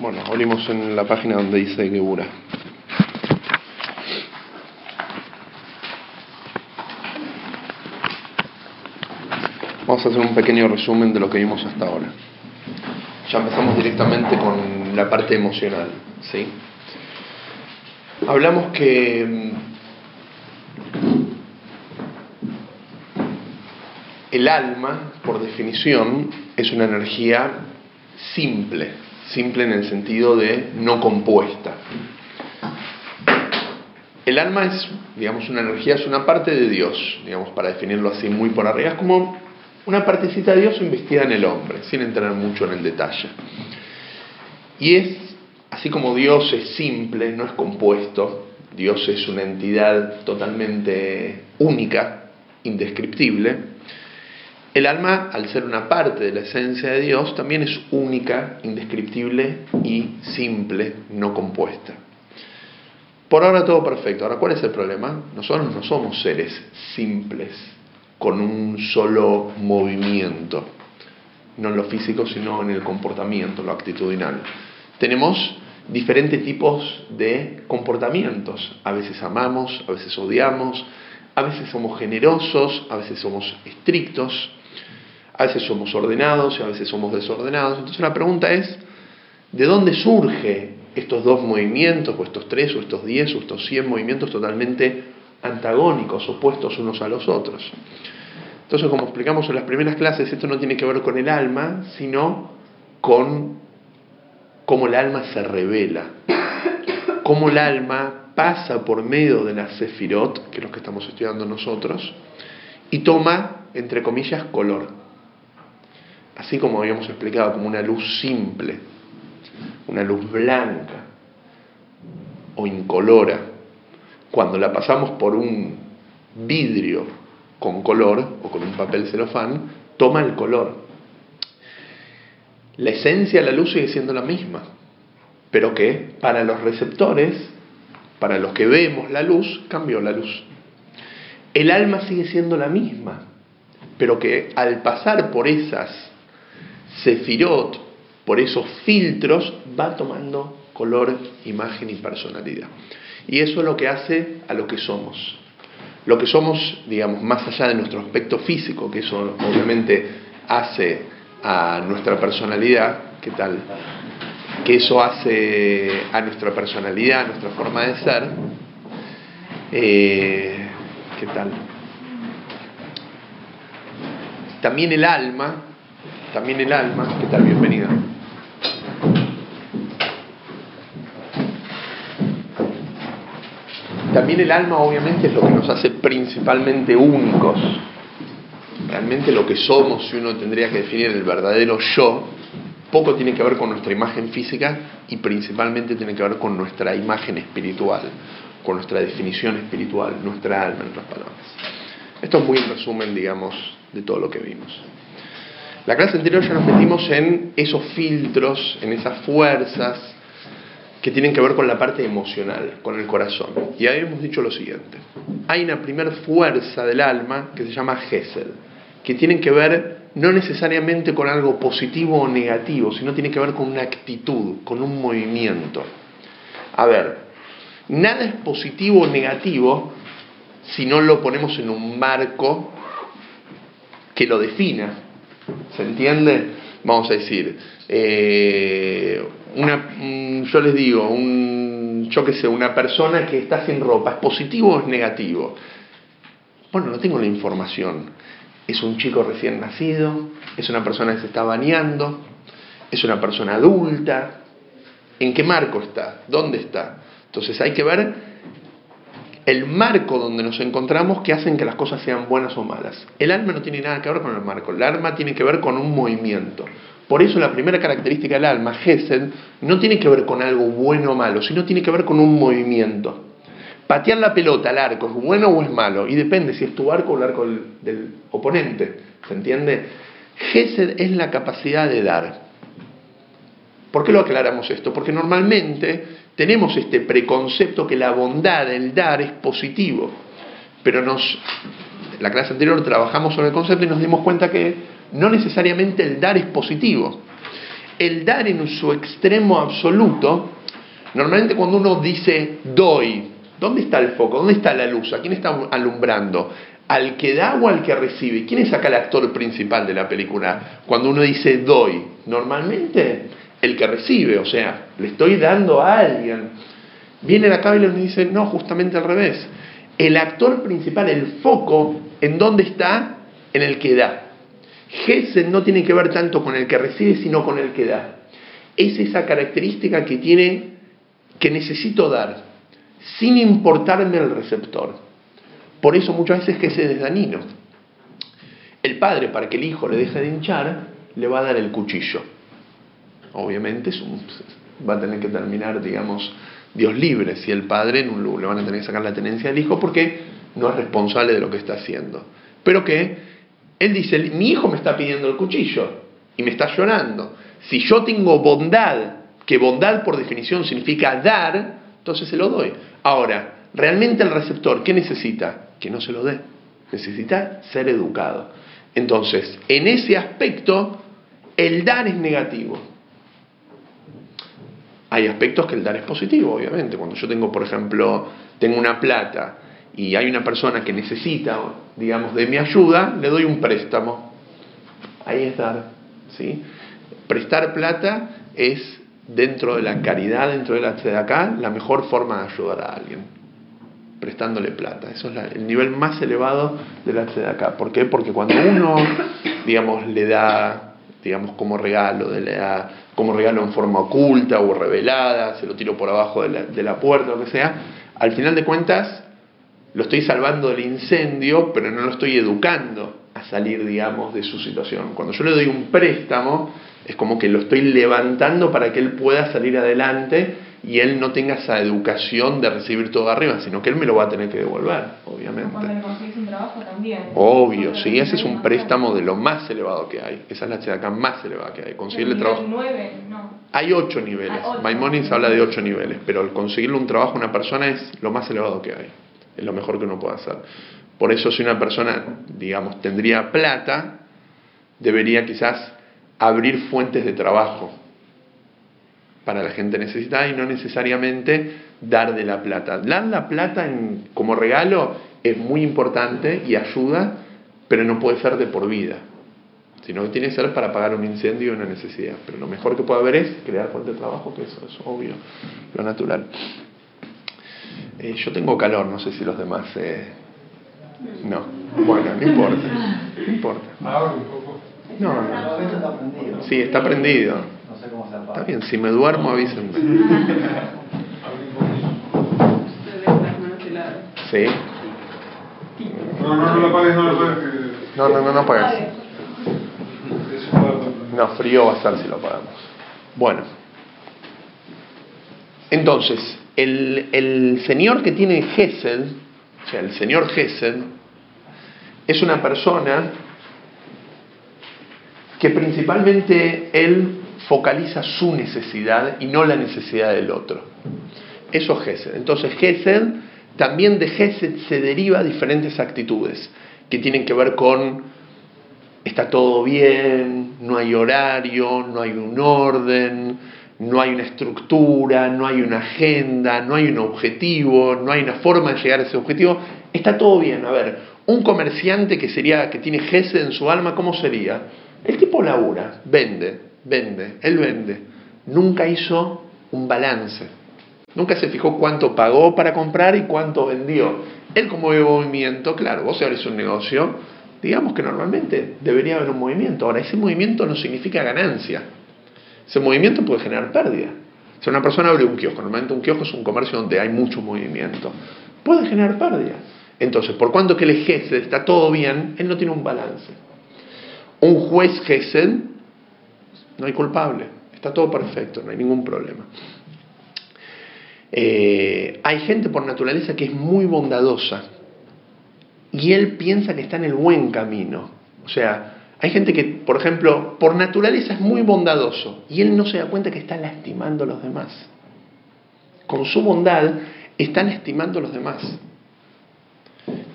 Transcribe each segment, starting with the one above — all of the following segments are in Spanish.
Bueno, abrimos en la página donde dice Gebura. Vamos a hacer un pequeño resumen de lo que vimos hasta ahora. Ya empezamos directamente con la parte emocional, ¿sí? Hablamos que mm, el alma, por definición, es una energía simple, simple en el sentido de no compuesta. El alma es, digamos, una energía, es una parte de Dios, digamos, para definirlo así muy por arriba, es como una partecita de Dios investida en el hombre, sin entrar mucho en el detalle. Y es, así como Dios es simple, no es compuesto, Dios es una entidad totalmente única, indescriptible, el alma, al ser una parte de la esencia de Dios, también es única, indescriptible y simple, no compuesta. Por ahora todo perfecto. Ahora, ¿cuál es el problema? Nosotros no somos seres simples, con un solo movimiento, no en lo físico, sino en el comportamiento, lo actitudinal. Tenemos diferentes tipos de comportamientos. A veces amamos, a veces odiamos, a veces somos generosos, a veces somos estrictos, a veces somos ordenados y a veces somos desordenados. Entonces la pregunta es, ¿de dónde surge estos dos movimientos, o estos tres, o estos diez, o estos cien movimientos totalmente antagónicos, opuestos unos a los otros? Entonces, como explicamos en las primeras clases, esto no tiene que ver con el alma, sino con cómo el alma se revela, cómo el alma pasa por medio de la sefirot, que es lo que estamos estudiando nosotros, y toma, entre comillas, color así como habíamos explicado, como una luz simple, una luz blanca o incolora, cuando la pasamos por un vidrio con color o con un papel celofán, toma el color. La esencia de la luz sigue siendo la misma, pero que para los receptores, para los que vemos la luz, cambió la luz. El alma sigue siendo la misma, pero que al pasar por esas Sefirot, por esos filtros, va tomando color, imagen y personalidad. Y eso es lo que hace a lo que somos. Lo que somos, digamos, más allá de nuestro aspecto físico, que eso obviamente hace a nuestra personalidad, ¿qué tal? Que eso hace a nuestra personalidad, a nuestra forma de ser, eh, ¿qué tal? También el alma también el alma. ¿Qué tal? Bienvenida. También el alma obviamente es lo que nos hace principalmente únicos. Realmente lo que somos, si uno tendría que definir el verdadero yo, poco tiene que ver con nuestra imagen física y principalmente tiene que ver con nuestra imagen espiritual, con nuestra definición espiritual, nuestra alma, en otras palabras. Esto es muy en resumen, digamos, de todo lo que vimos. La clase anterior ya nos metimos en esos filtros, en esas fuerzas que tienen que ver con la parte emocional, con el corazón. Y ahí hemos dicho lo siguiente. Hay una primera fuerza del alma que se llama Gesed, que tiene que ver no necesariamente con algo positivo o negativo, sino tiene que ver con una actitud, con un movimiento. A ver, nada es positivo o negativo si no lo ponemos en un marco que lo defina. ¿Se entiende? Vamos a decir, eh, una, yo les digo, un, yo qué sé, una persona que está sin ropa, ¿es positivo o es negativo? Bueno, no tengo la información. ¿Es un chico recién nacido? ¿Es una persona que se está bañando? ¿Es una persona adulta? ¿En qué marco está? ¿Dónde está? Entonces hay que ver el marco donde nos encontramos que hacen que las cosas sean buenas o malas. El alma no tiene nada que ver con el marco, el alma tiene que ver con un movimiento. Por eso la primera característica del alma, Gesed, no tiene que ver con algo bueno o malo, sino tiene que ver con un movimiento. Patear la pelota al arco, ¿es bueno o es malo? Y depende si es tu arco o el arco del, del oponente. ¿Se entiende? Gesed es la capacidad de dar. ¿Por qué lo aclaramos esto? Porque normalmente tenemos este preconcepto que la bondad, el dar, es positivo. Pero nos, la clase anterior trabajamos sobre el concepto y nos dimos cuenta que no necesariamente el dar es positivo. el dar en su extremo absoluto, normalmente cuando uno dice doy, ¿dónde está el foco? ¿Dónde está la luz? ¿A quién está alumbrando? ¿Al que da o al que recibe? ¿Quién es acá el actor principal de la película? Cuando uno dice doy, normalmente el que recibe, o sea, le estoy dando a alguien. Viene la Biblia y dice, no, justamente al revés. El actor principal, el foco, ¿en dónde está? En el que da. Gesed no tiene que ver tanto con el que recibe, sino con el que da. Es esa característica que tiene, que necesito dar, sin importarme el receptor. Por eso muchas veces Gesed es dañino. El padre, para que el hijo le deje de hinchar, le va a dar el cuchillo. Obviamente va a tener que terminar, digamos, Dios libre, si el padre le van a tener que sacar la tenencia del hijo porque no es responsable de lo que está haciendo. Pero que él dice, mi hijo me está pidiendo el cuchillo y me está llorando. Si yo tengo bondad, que bondad por definición significa dar, entonces se lo doy. Ahora, realmente el receptor, ¿qué necesita? Que no se lo dé. Necesita ser educado. Entonces, en ese aspecto, el dar es negativo. Hay aspectos que el dar es positivo, obviamente. Cuando yo tengo, por ejemplo, tengo una plata y hay una persona que necesita, digamos, de mi ayuda, le doy un préstamo. Ahí es dar. ¿sí? Prestar plata es, dentro de la caridad, dentro de la acá, la mejor forma de ayudar a alguien. Prestándole plata. Eso es el nivel más elevado de la acá. ¿Por qué? Porque cuando uno, digamos, le da, digamos, como regalo, le da como regalo en forma oculta o revelada, se lo tiro por abajo de la, de la puerta, lo que sea, al final de cuentas lo estoy salvando del incendio, pero no lo estoy educando a salir, digamos, de su situación. Cuando yo le doy un préstamo, es como que lo estoy levantando para que él pueda salir adelante y él no tenga esa educación de recibir todo arriba, sino que él me lo va a tener que devolver, obviamente. Trabajo también. Obvio, sí, ese es un préstamo de lo más elevado que hay. Esa es la acá más elevada que hay. Conseguirle trabajo. Nueve, no. Hay ocho niveles. Maimonides habla de ocho niveles, pero el conseguirle un trabajo a una persona es lo más elevado que hay es lo mejor que uno puede hacer. Por eso si una persona, digamos, tendría plata, debería quizás abrir fuentes de trabajo para la gente necesitada y no necesariamente dar de la plata. Dar la plata como regalo es muy importante y ayuda, pero no puede ser de por vida, sino que tiene que ser para pagar un incendio y una necesidad. Pero lo mejor que puede haber es crear fuentes de trabajo, que eso es obvio, lo natural. Eh, yo tengo calor, no sé si los demás... Eh... No, bueno, no importa. No importa. No, no. Sí, está prendido. No sé cómo se apaga. Está bien, si me duermo avísenme. Sí. No, no, no lo apagues, no lo apagues. No, no, no, no apagues. No, frío va a estar si lo apagamos. Bueno. Entonces, el, señor que tiene Gesed, o sea, el señor Gesed, es una persona que principalmente él focaliza su necesidad y no la necesidad del otro. Eso es Gesed. Entonces Gesed, también de Gesed se deriva diferentes actitudes que tienen que ver con está todo bien, no hay horario, no hay un orden, no hay una estructura, no hay una agenda, no hay un objetivo, no hay una forma de llegar a ese objetivo, está todo bien. A ver, un comerciante que sería que tiene Gesed en su alma, ¿cómo sería? El tipo labura, vende, vende, él vende. Nunca hizo un balance. Nunca se fijó cuánto pagó para comprar y cuánto vendió. Él como ve movimiento, claro, vos abrís un negocio, digamos que normalmente debería haber un movimiento. Ahora, ese movimiento no significa ganancia. Ese movimiento puede generar pérdida. Si una persona abre un kiosco, normalmente un kiosco es un comercio donde hay mucho movimiento, puede generar pérdida. Entonces, por cuanto que el Gesed está todo bien, él no tiene un balance. Un juez Gesed, no hay culpable, está todo perfecto, no hay ningún problema. Eh, hay gente por naturaleza que es muy bondadosa y él piensa que está en el buen camino. O sea, hay gente que, por ejemplo, por naturaleza es muy bondadoso y él no se da cuenta que está lastimando a los demás. Con su bondad está lastimando a los demás.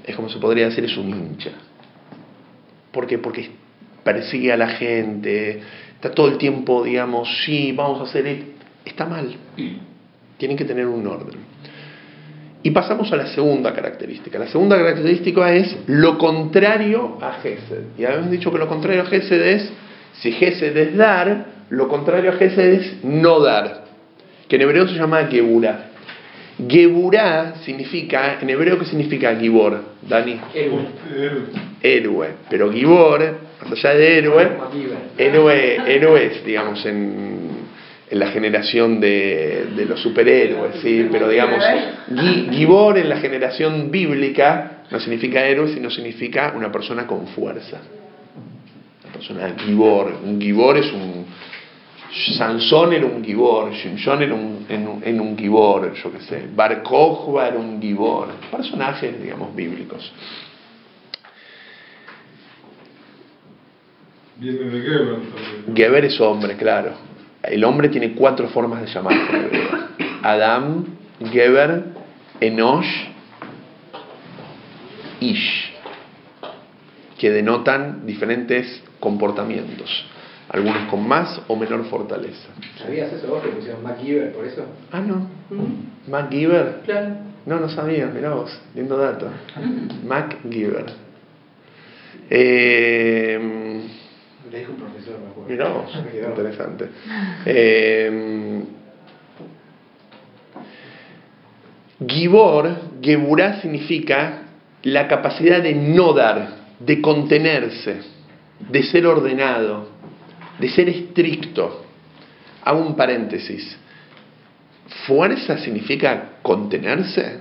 Es como se podría decir, es un hincha. ¿Por qué? Porque persigue a la gente, está todo el tiempo, digamos, sí, vamos a hacer esto, está mal. Tienen que tener un orden. Y pasamos a la segunda característica. La segunda característica es lo contrario a Gesed. Y habíamos dicho que lo contrario a Gesed es, si Gesed es dar, lo contrario a Gesed es no dar, que en hebreo se llama Geburah. Geburah significa, en hebreo, ¿qué significa Gibor? Dani. Héroe. Héroe. Pero Gibor, más allá de héroe, héroe, héroes, digamos, en, en la generación de, de los superhéroes, ¿sí? Pero digamos, Gi- Gibor en la generación bíblica no significa héroe, sino significa una persona con fuerza. Una persona Gibor. Un Gibor es un. Sansón era un Gibor, Shimshon era un, en un, en un Gibor, yo qué sé. Bar era un Gibor. Personajes, digamos, bíblicos. Geber es hombre, claro. El hombre tiene cuatro formas de llamarse en hebreo. Adam, Geber, Enosh, Ish, que denotan diferentes comportamientos, algunos con más o menor fortaleza. ¿Sabías eso vos que pusieron MacGyver por eso? Ah, no. Mac Giver. Claro. No, no sabía, mirá vos, lindo dato. Mac Giver. Eh, Le dijo un profesor, me acuerdo. Interesante. Eh, Gibor, Geburá significa la capacidad de no dar, de contenerse, de ser ordenado, de ser estricto. Hago un paréntesis. Fuerza significa contenerse.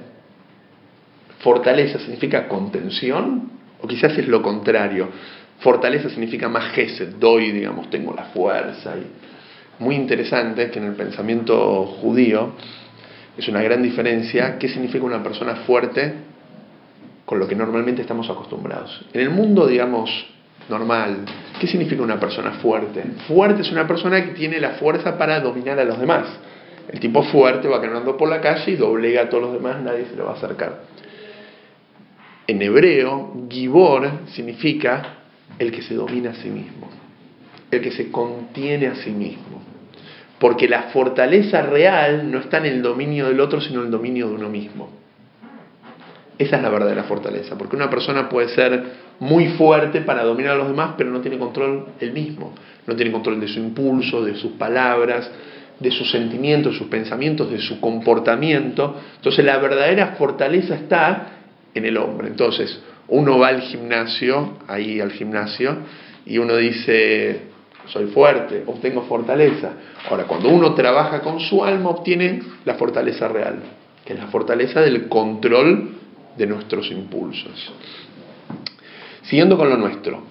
Fortaleza significa contención. O quizás es lo contrario. Fortaleza significa más gesed, doy, digamos, tengo la fuerza. Y muy interesante que en el pensamiento judío es una gran diferencia qué significa una persona fuerte con lo que normalmente estamos acostumbrados. En el mundo, digamos, normal, ¿qué significa una persona fuerte? Fuerte es una persona que tiene la fuerza para dominar a los demás. El tipo fuerte va caminando por la calle y doblega a todos los demás, nadie se le va a acercar. En hebreo, Gibor significa el que se domina a sí mismo, el que se contiene a sí mismo. Porque la fortaleza real no está en el dominio del otro, sino en el dominio de uno mismo. Esa es la verdadera fortaleza, porque una persona puede ser muy fuerte para dominar a los demás, pero no tiene control él mismo, no tiene control de su impulso, de sus palabras, de sus sentimientos, de sus pensamientos, de su comportamiento. Entonces la verdadera fortaleza está en el hombre. Entonces uno va al gimnasio, ahí al gimnasio, y uno dice, soy fuerte, obtengo fortaleza. Ahora, cuando uno trabaja con su alma, obtiene la fortaleza real, que es la fortaleza del control de nuestros impulsos. Siguiendo con lo nuestro.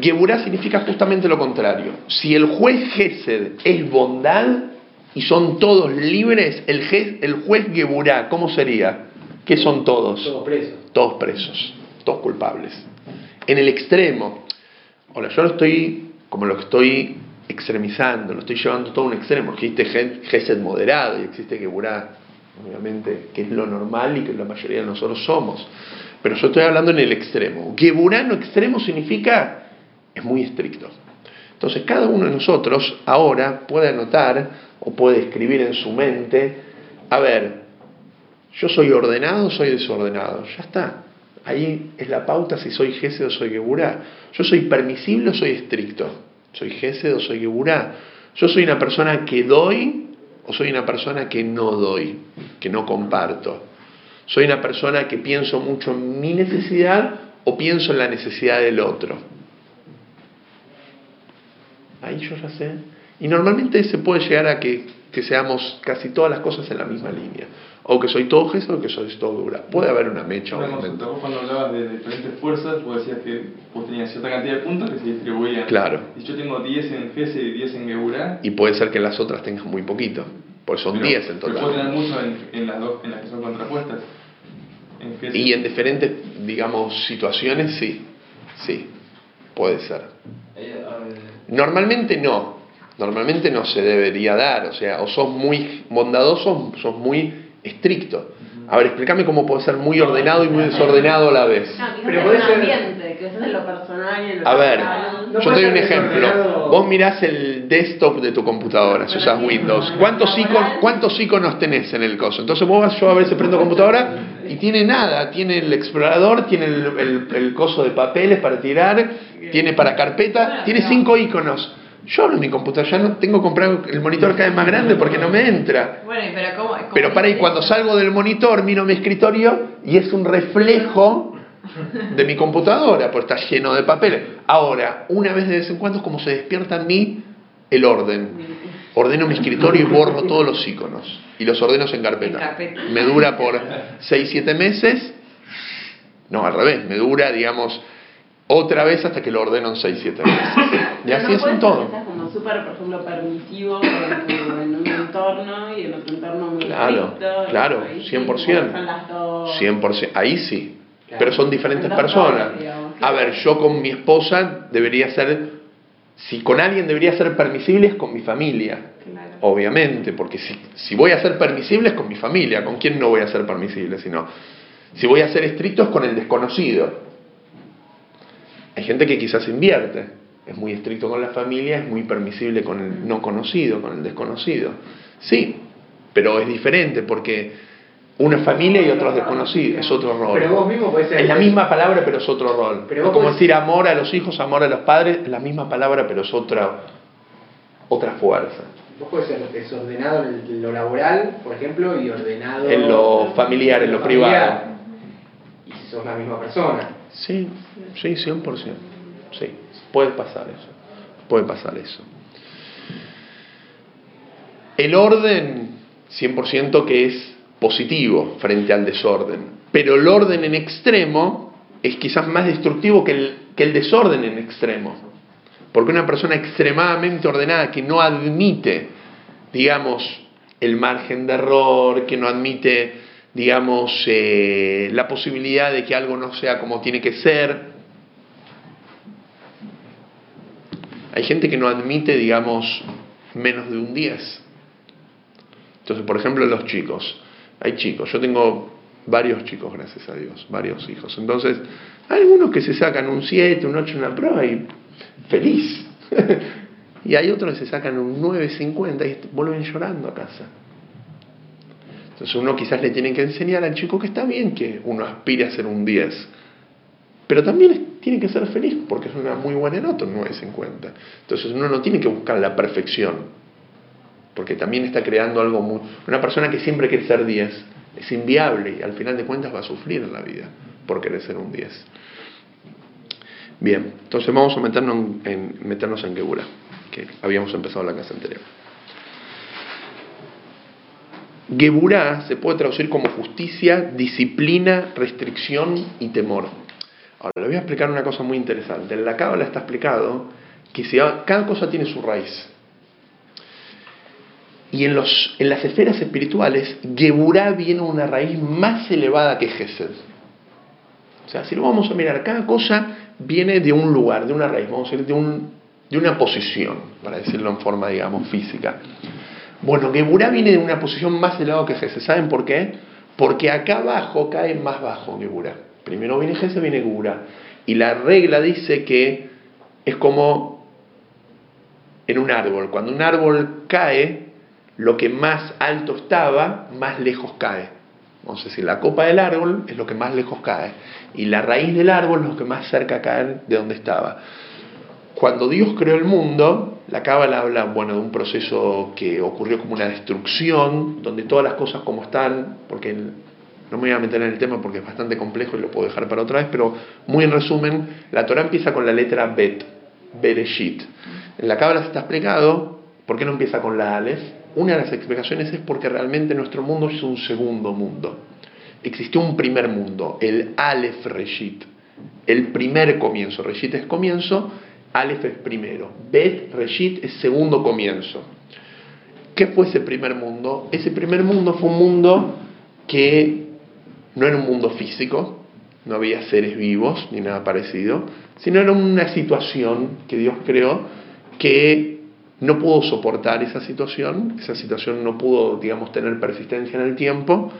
Geburá significa justamente lo contrario. Si el juez Gesed es bondad y son todos libres, el, je- el juez Geburá, ¿cómo sería? ¿Qué son todos? Todos presos. Todos presos, culpables. En el extremo. Ahora, yo lo estoy, como lo estoy extremizando, lo estoy llevando todo a un extremo. Existe Gesed moderado y existe Geburá, obviamente, que es lo normal y que la mayoría de nosotros somos. Pero yo estoy hablando en el extremo. Geburá en lo extremo significa, es muy estricto. Entonces, cada uno de nosotros ahora puede anotar o puede escribir en su mente, a ver, yo soy ordenado o soy desordenado. Ya está. Ahí es la pauta si soy Gesed o soy Geburá. Yo soy permisible o soy estricto. Soy Gesed o soy Geburá. Yo soy una persona que doy o soy una persona que no doy, que no comparto. Soy una persona que pienso mucho en mi necesidad o pienso en la necesidad del otro. Ahí yo ya sé. Y normalmente se puede llegar a que, que seamos casi todas las cosas en la misma línea. O que soy todo gesto o que soy todo dura. Puede haber una mecha, Una consulta, vos cuando hablabas de diferentes fuerzas, vos decías que vos tenías cierta cantidad de puntos que se distribuían. Claro. Y yo tengo 10 en GESE y 10 en Geburá. Y puede ser que las otras tengan muy poquito. Pues son pero- 10 en Pero puedo total. tener mucho en, en las dos, en las que son contrapuestas. En GESE. Y en diferentes, digamos, situaciones, sí. Sí. Puede ser. Normalmente no. Normalmente no se debería dar. O sea, o sos muy bondadoso o sos muy estricto. A ver, explícame cómo puede ser muy ordenado y muy desordenado a la vez. No, Pero puede ser- ambiente, en lo personal y en lo A ver, laboral. Yo te doy un ejemplo. Vos mirás el desktop de tu computadora, si usas Windows. ¿Cuántos iconos, ¿Cuántos iconos tenés en el coso? Entonces vos vas, yo a veces prendo computadora y tiene nada. Tiene el explorador, tiene el, el- el coso de papeles para tirar, tiene para carpeta, tiene cinco iconos. Yo abro mi computadora, ya no tengo comprado el monitor cada vez más grande porque no me entra. Bueno, pero ¿cómo? cómo Pero para ahí, cuando salgo del monitor, miro mi escritorio y es un reflejo de mi computadora, porque está lleno de papeles. Ahora, una vez de vez en cuando es como se despierta en mí el orden. Ordeno mi escritorio y borro todos los iconos. Y los ordeno en carpeta. En. Me dura por 6, 7 meses. No, al revés. Me dura, digamos, otra vez hasta que lo ordeno en 6, 7 meses. Y así no es ser todo. seas como súper, por ejemplo, permisivo en, un entorno y en otro entorno muy Claro, estricto, claro, ahí sí, 100%. como son las dos. 100%, ahí sí. Claro. Pero son diferentes Son personas. A ver, yo con mi esposa debería ser, si con alguien debería ser permisible es con mi familia, Claro. obviamente, porque si, si voy a ser permisible es con mi familia, ¿con quién no voy a ser permisible? Sino, si voy a ser estricto es con el desconocido. Hay gente que quizás invierte, es muy estricto con la familia, es muy permisible con el no conocido, con el desconocido. Sí, pero es diferente porque una familia y otros desconocidos, es otro rol. Pero vos mismo podés ser. Es la misma palabra, pero es otro rol. Pero es como podés- decir amor a los hijos, amor a los padres, es la misma palabra, pero es otra, otra fuerza. Vos podés ser desordenado en lo laboral, por ejemplo, y ordenado En lo familiar, en lo privado. Y sos la misma persona. Sí, sí, 100%. Sí, puede pasar eso. Puede pasar eso. El orden, 100% que es positivo frente al desorden. Pero el orden en extremo es quizás más destructivo que el, que el desorden en extremo. Porque una persona extremadamente ordenada que no admite, digamos, el margen de error, que no admite, digamos, eh, la posibilidad de que algo no sea como tiene que ser. Hay gente que no admite, digamos, menos de un 10. Entonces, por ejemplo, los chicos. Hay chicos, yo tengo varios chicos, gracias a Dios, varios hijos. Entonces, hay algunos que se sacan un 7, un 8 en la prueba y feliz. y hay otros que se sacan un 9.50 y vuelven llorando a casa. Entonces uno quizás le tiene que enseñar al chico que está bien que uno aspire a ser un 10, pero también tiene que ser feliz porque es una muy buena nota un 9.50. Entonces uno no tiene que buscar la perfección, porque también está creando algo muy... Una persona que siempre quiere ser 10 es inviable y al final de cuentas va a sufrir en la vida por querer ser un 10. Bien, entonces vamos a meternos en, en- meternos en que habíamos empezado la clase anterior. Geburá se puede traducir como justicia, disciplina, restricción y temor. Ahora, le voy a explicar una cosa muy interesante. En la Cábala está explicado que cada cosa tiene su raíz. Y en, los, en las esferas espirituales, Geburá viene una raíz más elevada que Gesed. O sea, si lo vamos a mirar, cada cosa viene de un lugar, de una raíz, vamos a decir, de, un, de una posición, para decirlo en forma, digamos, física. Bueno, Geburá viene de una posición más elevada que Gesed. ¿Saben por qué? Porque acá abajo cae más bajo Geburá. Primero viene Gesed, viene Geburá. Y la regla dice que es como en un árbol. Cuando un árbol cae, lo que más alto estaba, más lejos cae. A decir, la copa del árbol es lo que más lejos cae. Y la raíz del árbol es lo que más cerca cae de donde estaba. Cuando Dios creó el mundo, la Cábala habla bueno, de un proceso que ocurrió como una destrucción, donde todas las cosas como están, porque no me voy a meter en el tema porque es bastante complejo y lo puedo dejar para otra vez, pero muy en resumen, la Torah empieza con la letra Bet, Bereshit. En la Cábala se está explicado, ¿por qué no empieza con la Aleph? Una de las explicaciones es porque realmente nuestro mundo es un segundo mundo. Existió un primer mundo, el Aleph Reshit, el primer comienzo. Reshit es comienzo, Aleph es primero. Bet Reshit es segundo comienzo. ¿Qué fue ese primer mundo? Ese primer mundo fue un mundo que no era un mundo físico, no había seres vivos ni nada parecido, sino era una situación que Dios creó que no pudo soportar esa situación, esa situación no pudo, digamos, tener persistencia en el tiempo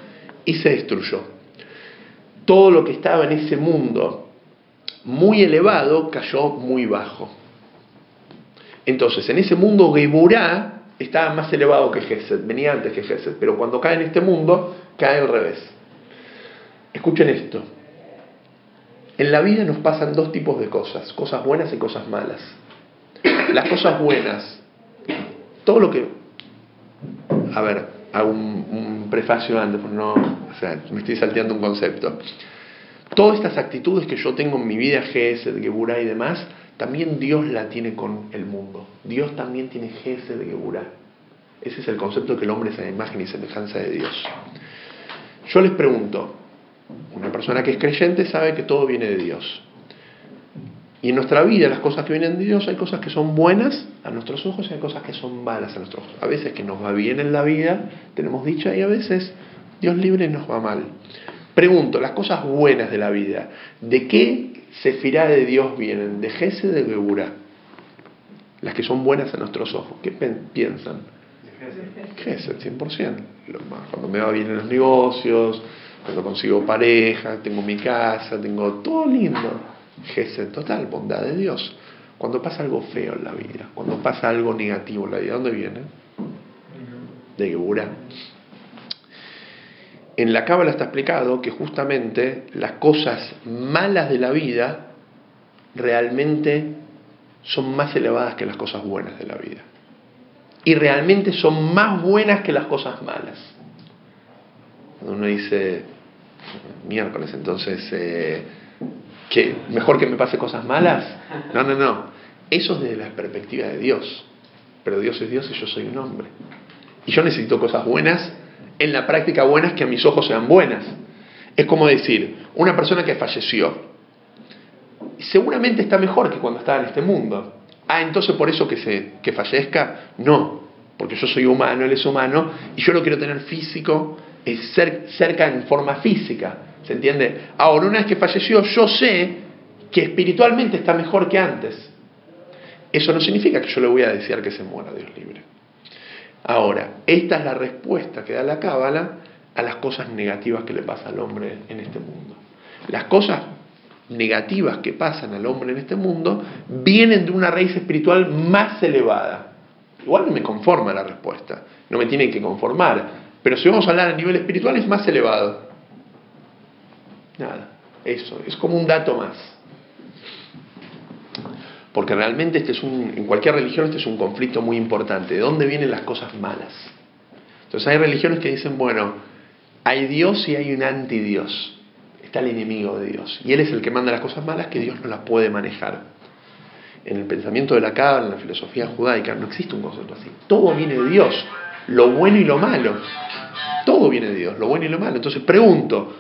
y se destruyó. Todo lo que estaba en ese mundo muy elevado cayó muy bajo. Entonces, en ese mundo Geburá estaba más elevado que Gesed, venía antes que Gesed, pero cuando cae en este mundo, cae al revés. Escuchen esto. En la vida nos pasan dos tipos de cosas, cosas buenas y cosas malas. Las cosas buenas, todo lo que... A ver, hago un, prefacio antes, no, o sea, me estoy salteando un concepto. Todas estas actitudes que yo tengo en mi vida, Gesed, Geburah y demás, también Dios la tiene con el mundo. Dios también tiene Gesed, Geburah. Ese es el concepto que el hombre es a imagen y semejanza de Dios. Yo les pregunto, una persona que es creyente sabe que todo viene de Dios. Y en nuestra vida, las cosas que vienen de Dios, hay cosas que son buenas a nuestros ojos y hay cosas que son malas a nuestros ojos. A veces que nos va bien en la vida, tenemos dicha, y a veces Dios libre nos va mal. Pregunto, las cosas buenas de la vida, ¿de qué sefirá de Dios vienen? ¿De Gese de Geburah? Las que son buenas a nuestros ojos, ¿qué piensan? Gesed, 100%. Cuando me va bien en los negocios, cuando consigo pareja, tengo mi casa, tengo todo lindo. Gesed total, bondad de Dios. Cuando pasa algo feo en la vida, cuando pasa algo negativo en la vida, ¿dónde viene? De Geburah. En la Cábala está explicado que justamente las cosas malas de la vida realmente son más elevadas que las cosas buenas de la vida. Y realmente son más buenas que las cosas malas. Uno dice, miércoles, entonces, eh. ¿Mejor que me pase cosas malas? No, no, no. Eso es desde la perspectiva de Dios. Pero Dios es Dios y yo soy un hombre. Y yo necesito cosas buenas en la práctica buenas que a mis ojos sean buenas. Es como decir, una persona que falleció, seguramente está mejor que cuando estaba en este mundo. Ah, entonces por eso que, se, que fallezca, no, porque yo soy humano, él es humano, y yo lo quiero tener físico, es cerca en forma física, ¿se entiende? Ahora, una vez que falleció, yo sé que espiritualmente está mejor que antes. Eso no significa que yo le voy a desear que se muera, Dios libre. Ahora, esta es la respuesta que da la Cábala a las cosas negativas que le pasa al hombre en este mundo. Las cosas negativas que pasan al hombre en este mundo vienen de una raíz espiritual más elevada. Igual no me conforma la respuesta, no me tiene que conformar, pero si vamos a hablar a nivel espiritual es más elevado. Nada, eso, es como un dato más. Porque realmente este es un, en cualquier religión este es un conflicto muy importante. ¿De dónde vienen las cosas malas? Entonces hay religiones que dicen, bueno, hay Dios y hay un antidios. Está el enemigo de Dios. Y Él es el que manda las cosas malas que Dios no las puede manejar. En el pensamiento de la Cábala, en la filosofía judaica, no existe un concepto así. Todo viene de Dios. Lo bueno y lo malo. Todo viene de Dios, lo bueno y lo malo. Entonces pregunto,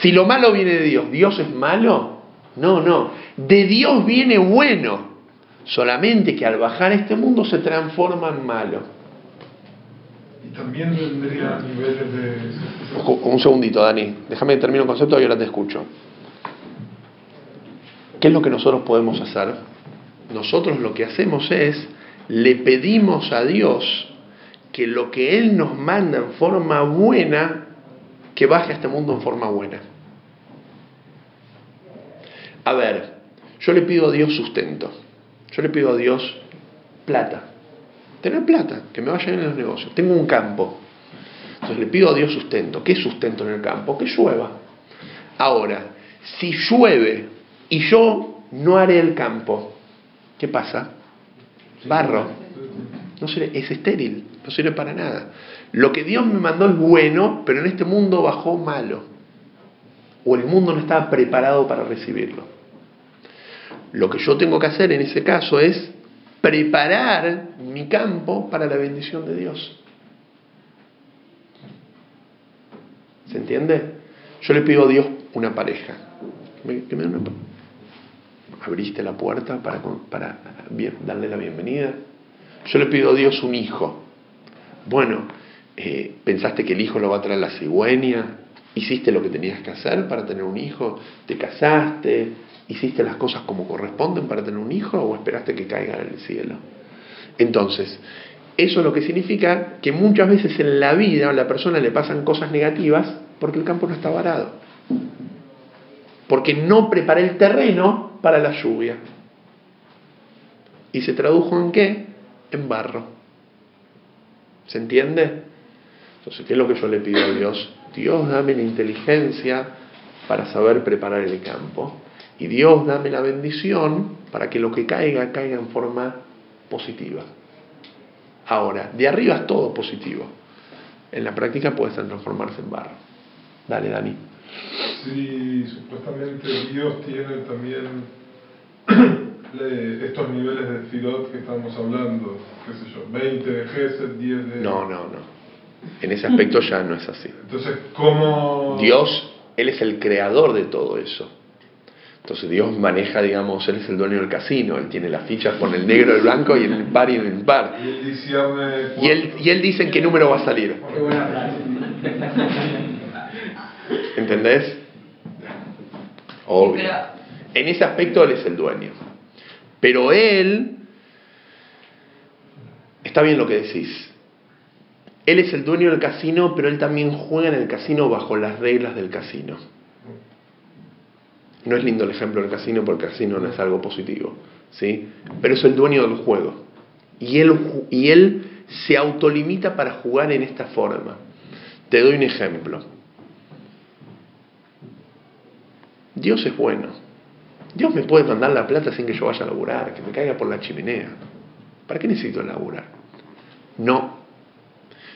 si lo malo viene de Dios, ¿Dios es malo? No, no. De Dios viene bueno. Solamente que al bajar a este mundo se transforma en malo. Y también tendría niveles de... Un segundito, Dani. Déjame que termine un concepto y ahora te escucho. ¿Qué es lo que nosotros podemos hacer? Nosotros lo que hacemos es, le pedimos a Dios que lo que Él nos manda en forma buena, que baje a este mundo en forma buena. A ver, yo le pido a Dios sustento. Yo le pido a Dios plata. Tener plata, que me vaya en los negocios. Tengo un campo. Entonces le pido a Dios sustento. ¿Qué sustento en el campo? Que llueva. Ahora, si llueve y yo no haré el campo, ¿qué pasa? Barro. No es estéril, no sirve para nada. Lo que Dios me mandó es bueno, pero en este mundo bajó malo. O el mundo no estaba preparado para recibirlo. Lo que yo tengo que hacer en ese caso es preparar mi campo para la bendición de Dios. ¿Se entiende? Yo le pido a Dios una pareja. Me, una, abriste la puerta para, para darle la bienvenida. Yo le pido a Dios un hijo. Bueno, eh, ¿pensaste que el hijo lo va a traer la cigüeña? ¿Hiciste lo que tenías que hacer para tener un hijo? ¿Te casaste? ¿Hiciste las cosas como corresponden para tener un hijo o esperaste que caiga en el cielo? Entonces, eso es lo que significa que muchas veces en la vida a la persona le pasan cosas negativas porque el campo no está varado. Porque no preparé el terreno para la lluvia. ¿Y se tradujo en qué? en barro. ¿Se entiende? Entonces, ¿qué es lo que yo le pido a Dios? Dios, dame la inteligencia para saber preparar el campo. Y Dios, dame la bendición para que lo que caiga caiga en forma positiva. Ahora, de arriba es todo positivo. En la práctica puede transformarse en barro. Dale, Dani. Sí, supuestamente Dios tiene también estos niveles de filot que estamos hablando, qué sé yo, 20 de Gesed, 10 de... No, no, no. En ese aspecto ya no es así. Entonces, ¿cómo...? Dios, Él es el creador de todo eso. Entonces Dios maneja, digamos, Él es el dueño del casino, Él tiene las fichas con el negro, el blanco y el par y el impar. Y él, dice, y él, dice en qué número va a salir. Qué buena frase. ¿Entendés? Obvio. En ese aspecto Él es el dueño. Pero Él, está bien lo que decís, Él es el dueño del casino, pero Él también juega en el casino bajo las reglas del casino. No es lindo el ejemplo del casino porque el casino no es algo positivo, ¿sí? Pero es el dueño del juego. Y él, y él se autolimita para jugar en esta forma. Te doy un ejemplo. Dios es bueno. Dios me puede mandar la plata sin que yo vaya a laburar, que me caiga por la chimenea. ¿Para qué necesito laburar? No.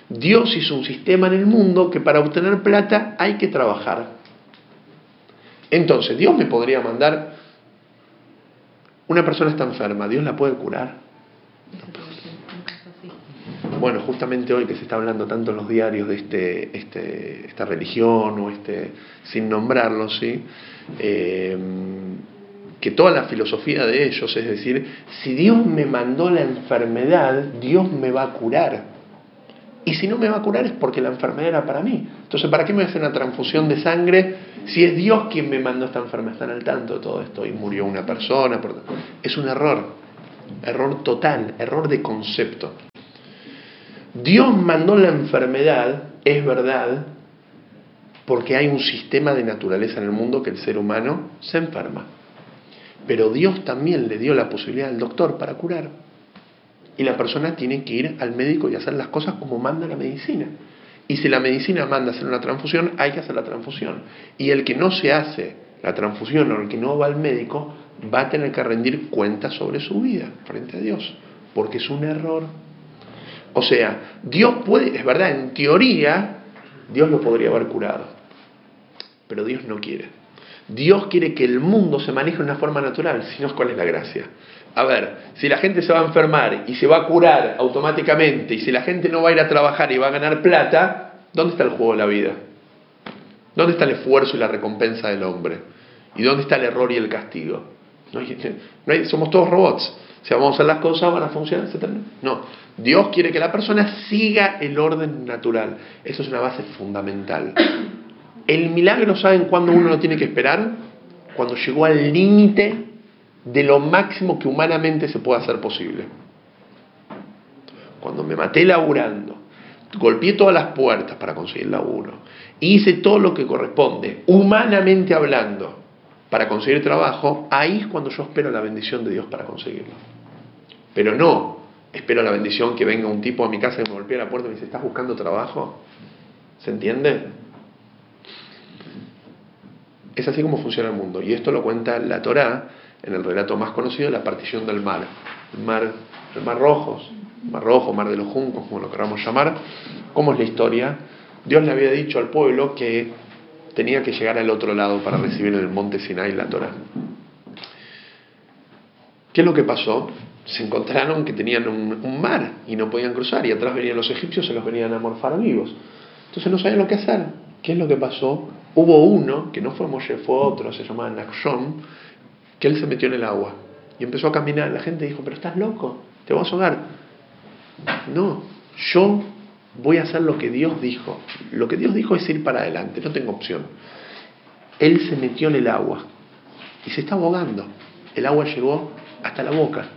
Dios hizo un sistema en el mundo que para obtener plata hay que trabajar. Entonces, Dios me podría mandar, una persona está enferma, ¿Dios la puede curar? Bueno, justamente hoy que se está hablando tanto en los diarios de este, este, esta religión o este, sin nombrarlo, ¿sí? Eh, que toda la filosofía de ellos es decir, si Dios me mandó la enfermedad, Dios me va a curar. Y si no me va a curar es porque la enfermedad era para mí. Entonces, ¿para qué me hace una transfusión de sangre si es Dios quien me mandó esta enfermedad? Están al tanto de todo esto y murió una persona. Es un error. Error total, error de concepto. Dios mandó la enfermedad, es verdad, porque hay un sistema de naturaleza en el mundo que el ser humano se enferma. Pero Dios también le dio la posibilidad al doctor para curar. Y la persona tiene que ir al médico y hacer las cosas como manda la medicina. Y si la medicina manda hacer una transfusión, hay que hacer la transfusión. Y el que no se hace la transfusión o el que no va al médico, va a tener que rendir cuentas sobre su vida frente a Dios, porque es un error. O sea, Dios puede, es verdad, en teoría, Dios lo podría haber curado, pero Dios no quiere. Dios quiere que el mundo se maneje de una forma natural, si no, ¿cuál es la gracia? A ver, si la gente se va a enfermar y se va a curar automáticamente, y si la gente no va a ir a trabajar y va a ganar plata, ¿dónde está el juego de la vida? ¿Dónde está el esfuerzo y la recompensa del hombre? ¿Y dónde está el error y el castigo? No hay, somos todos robots. Si vamos a hacer las cosas, van a funcionar, etc. No. Dios quiere que la persona siga el orden natural. Eso es una base fundamental. El milagro, ¿saben cuándo uno lo tiene que esperar? Cuando llegó al límite de lo máximo que humanamente se puede hacer posible. Cuando me maté laburando, golpeé todas las puertas para conseguir laburo, hice todo lo que corresponde, humanamente hablando, para conseguir trabajo, ahí es cuando yo espero la bendición de Dios para conseguirlo. Pero no, espero la bendición que venga un tipo a mi casa y me golpee la puerta y me dice, ¿estás buscando trabajo? ¿Se entiende? Es así como funciona el mundo. Y esto lo cuenta la Torá en el relato más conocido, la partición del mar. El mar, el mar rojo, mar rojo, mar de los juncos, como lo queramos llamar. ¿Cómo es la historia? Dios le había dicho al pueblo que tenía que llegar al otro lado para recibir en el monte Sinai la Torá. ¿Qué es lo que pasó? Se encontraron que tenían un, mar y no podían cruzar y atrás venían los egipcios se los venían a morfar vivos. Entonces no sabían lo que hacer. ¿Qué es lo que pasó? Hubo uno, que no fue Moshe, fue otro, se llamaba Nakshon, que él se metió en el agua y empezó a caminar. La gente dijo, pero estás loco, te vas a ahogar. No, yo voy a hacer lo que Dios dijo. Lo que Dios dijo es ir para adelante, no tengo opción. Él se metió en el agua y se está ahogando. El agua llegó hasta la boca.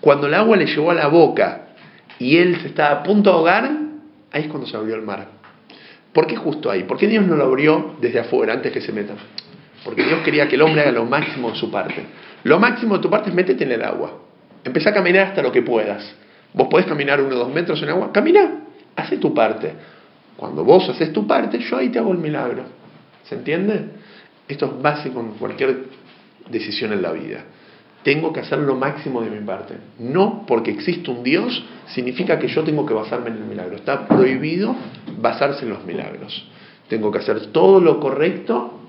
Cuando el agua le llegó a la boca y él se estaba a punto de ahogar, ahí es cuando se abrió el mar. ¿Por qué justo ahí? ¿Por qué Dios no lo abrió desde afuera antes que se meta? Porque Dios quería que el hombre haga lo máximo de su parte. Lo máximo de tu parte es métete en el agua. Empezá a caminar hasta lo que puedas. Vos podés caminar uno o dos metros en agua, camina, hace tu parte. Cuando vos haces tu parte, yo ahí te hago el milagro. ¿Se entiende? Esto es básico en cualquier decisión en la vida. Tengo que hacer lo máximo de mi parte. No porque existe un Dios significa que yo tengo que basarme en el milagro. Está prohibido basarse en los milagros. Tengo que hacer todo lo correcto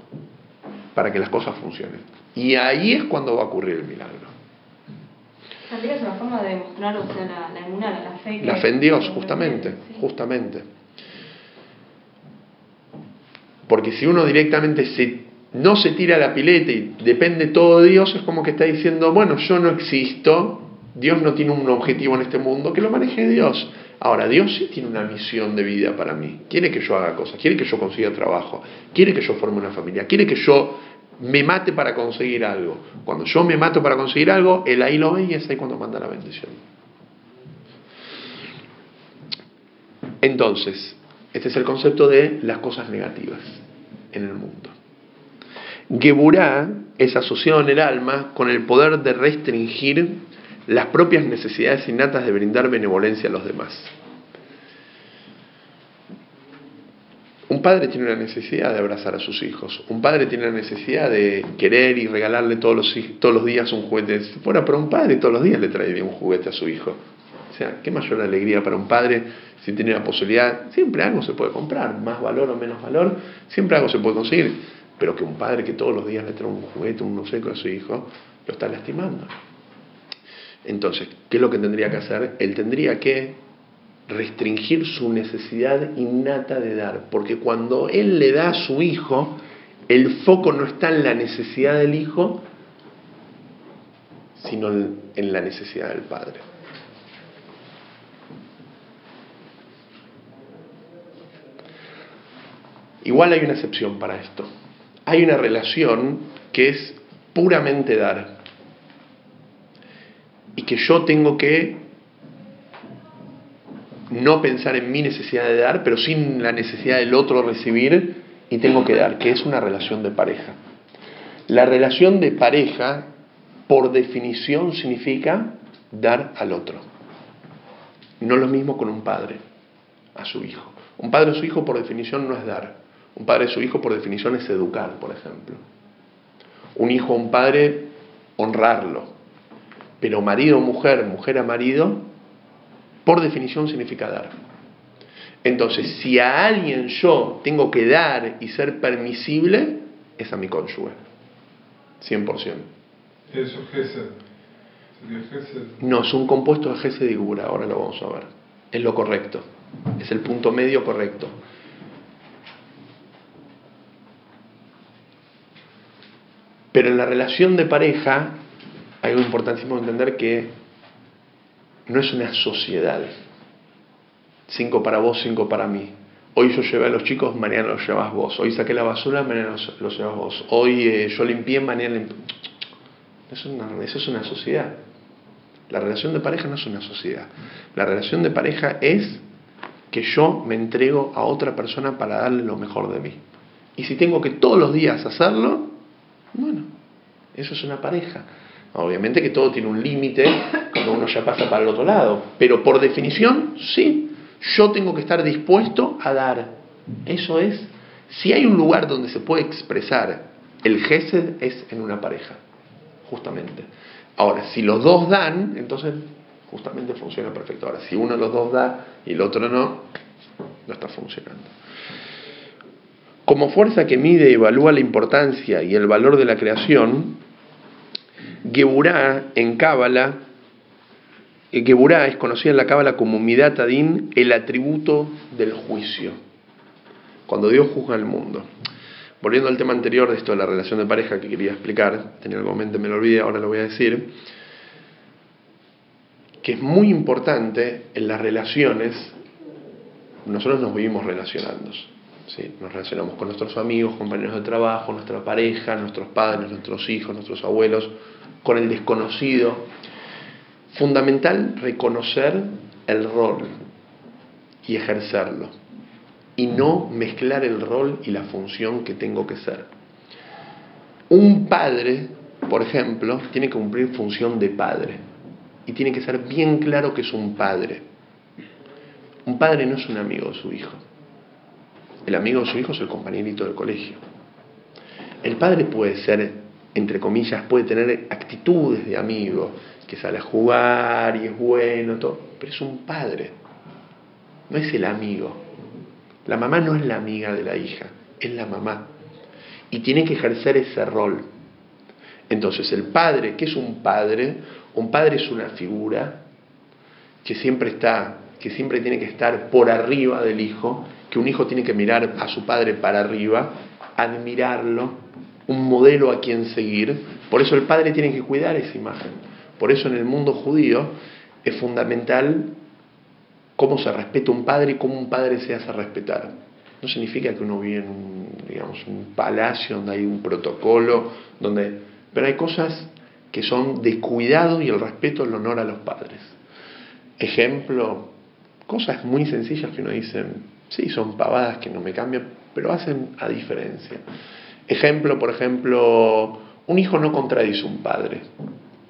para que las cosas funcionen. Y ahí es cuando va a ocurrir el milagro. También es una forma de demostrar, o sea, la, la inmunidad, la fe. que- La fe en Dios, justamente, sí. justamente. Porque si uno directamente se, no se tira a la pileta y depende todo de Dios, es como que está diciendo, bueno, yo no existo, Dios no tiene un objetivo en este mundo, que lo maneje Dios. Ahora, Dios sí tiene una misión de vida para mí. Quiere que yo haga cosas, quiere que yo consiga trabajo, quiere que yo forme una familia, quiere que yo me mate para conseguir algo. Cuando yo me mato para conseguir algo, Él ahí lo ve y es ahí cuando manda la bendición. Entonces, este es el concepto de las cosas negativas en el mundo. Geburá es asociado en el alma con el poder de restringir las propias necesidades innatas de brindar benevolencia a los demás. Un padre tiene una necesidad de abrazar a sus hijos. Un padre tiene la necesidad de querer y regalarle todos los, todos los días un juguete. Si fuera para un padre, todos los días le traería un juguete a su hijo. O sea, qué mayor alegría para un padre si tiene la posibilidad. Siempre algo se puede comprar, más valor o menos valor, siempre algo se puede conseguir. Pero que un padre que todos los días le trae un juguete, un obsequio a su hijo, lo está lastimando. Entonces, ¿qué es lo que tendría que hacer? Él tendría que restringir su necesidad innata de dar, porque cuando él le da a su hijo, el foco no está en la necesidad del hijo, sino en la necesidad del padre. Igual hay una excepción para esto. Hay una relación que es puramente dar y que yo tengo que no pensar en mi necesidad de dar, pero sin la necesidad del otro recibir y tengo que dar, que es una relación de pareja. La relación de pareja, por definición, significa dar al otro. No lo mismo con un padre a su hijo. Un padre a su hijo, por definición, no es dar. Un padre a su hijo, por definición, es educar, por ejemplo. Un hijo a un padre, honrarlo. Pero marido o mujer, mujer a marido, por definición significa dar. Entonces, si a alguien yo tengo que dar y ser permisible, es a mi cónyuge. 100%. Eso. No, es un compuesto de Gesed y Gura, ahora lo vamos a ver. Es lo correcto. Es el punto medio correcto. Pero en la relación de pareja algo importantísimo entender que no es una sociedad. Cinco para vos, cinco para mí. Hoy yo llevé a los chicos, mañana los llevas vos. Hoy saqué la basura, mañana los, llevas vos. Hoy eh, yo limpié, mañana limpié. Eso es, eso es una sociedad. La relación de pareja no es una sociedad. La relación de pareja es que yo me entrego a otra persona para darle lo mejor de mí. Y si tengo que todos los días hacerlo, bueno, eso es una pareja. Obviamente que todo tiene un límite cuando uno ya pasa para el otro lado, pero por definición, sí, yo tengo que estar dispuesto a dar. Eso es, si hay un lugar donde se puede expresar el gesed es en una pareja, justamente. Ahora, si los dos dan, entonces justamente funciona perfecto. Ahora, si uno de los dos da y el otro no, no está funcionando. Como fuerza que mide y evalúa la importancia y el valor de la creación, Geburá en Cábala, eh, Geburá es conocida en la Cábala como Midat Adin, el atributo del juicio. Cuando Dios juzga al mundo. Volviendo al tema anterior de esto de la relación de pareja que quería explicar, tenía algo en mente, me lo olvidé, ahora lo voy a decir, que es muy importante en las relaciones, nosotros nos vivimos relacionando. ¿sí? Nos relacionamos con nuestros amigos, compañeros de trabajo, nuestra pareja, nuestros padres, nuestros hijos, nuestros abuelos, con el desconocido. Fundamental reconocer el rol y ejercerlo y no mezclar el rol y la función que tengo que ser. Un padre, por ejemplo, tiene que cumplir función de padre. y tiene que ser bien claro que es un padre. Un padre no es un amigo de su hijo. El amigo de su hijo es el compañerito del colegio. El padre puede ser, entre comillas, puede tener actitudes de amigo, que sale a jugar y es bueno, todo, pero es un padre, no es el amigo. La mamá no es la amiga de la hija, es la mamá. Y tiene que ejercer ese rol. Entonces, el padre, ¿qué es un padre? Un padre es una figura que siempre está, que siempre tiene que estar por arriba del hijo, que un hijo tiene que mirar a su padre para arriba, admirarlo, un modelo a quien seguir. Por eso el padre tiene que cuidar esa imagen. Por eso en el mundo judío es fundamental cómo se respeta un padre y cómo un padre se hace respetar. No significa que uno vive en un, digamos, un palacio donde hay un protocolo, donde, pero hay cosas que son de cuidado y el respeto, el honor a los padres. Ejemplo, cosas muy sencillas que uno dice, sí, son pavadas que no me cambian, pero hacen a diferencia. Ejemplo, por ejemplo, un hijo no contradice un padre.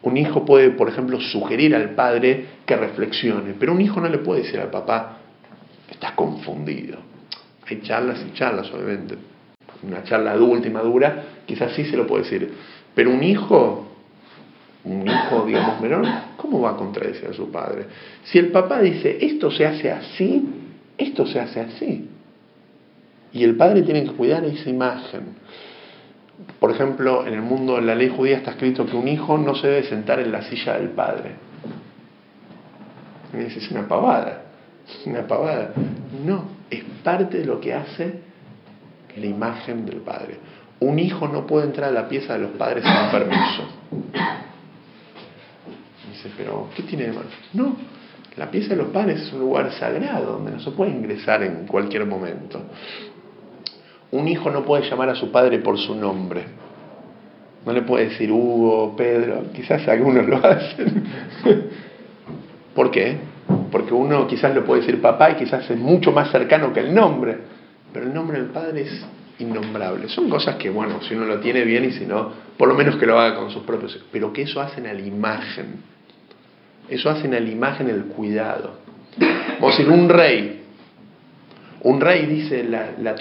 Un hijo puede, por ejemplo, sugerir al padre que reflexione, pero un hijo no le puede decir al papá, estás confundido. Hay charlas y charlas, obviamente. Una charla adulta y madura, quizás sí se lo puede decir. Pero un hijo, un hijo, digamos, menor, ¿cómo va a contradecir a su padre? Si el papá dice, esto se hace así, esto se hace así. Y el padre tiene que cuidar esa imagen. Por ejemplo, en el mundo, en la ley judía está escrito que un hijo no se debe sentar en la silla del padre. Es una pavada, una pavada. No, es parte de lo que hace la imagen del padre. Un hijo no puede entrar a la pieza de los padres sin permiso. Dice, pero ¿qué tiene de malo? No, la pieza de los padres es un lugar sagrado donde no se puede ingresar en cualquier momento. Un hijo no puede llamar a su padre por su nombre. No le puede decir Hugo, Pedro, quizás algunos lo hacen. ¿Por qué? Porque uno quizás lo puede decir papá y quizás es mucho más cercano que el nombre, pero el nombre del padre es innombrable. Son cosas que, bueno, si uno lo tiene bien y si no, por lo menos que lo haga con sus propios. Pero que eso hacen a la imagen. Eso hacen a la imagen el cuidado. Vamos a decir, un rey. Un rey, dice la, la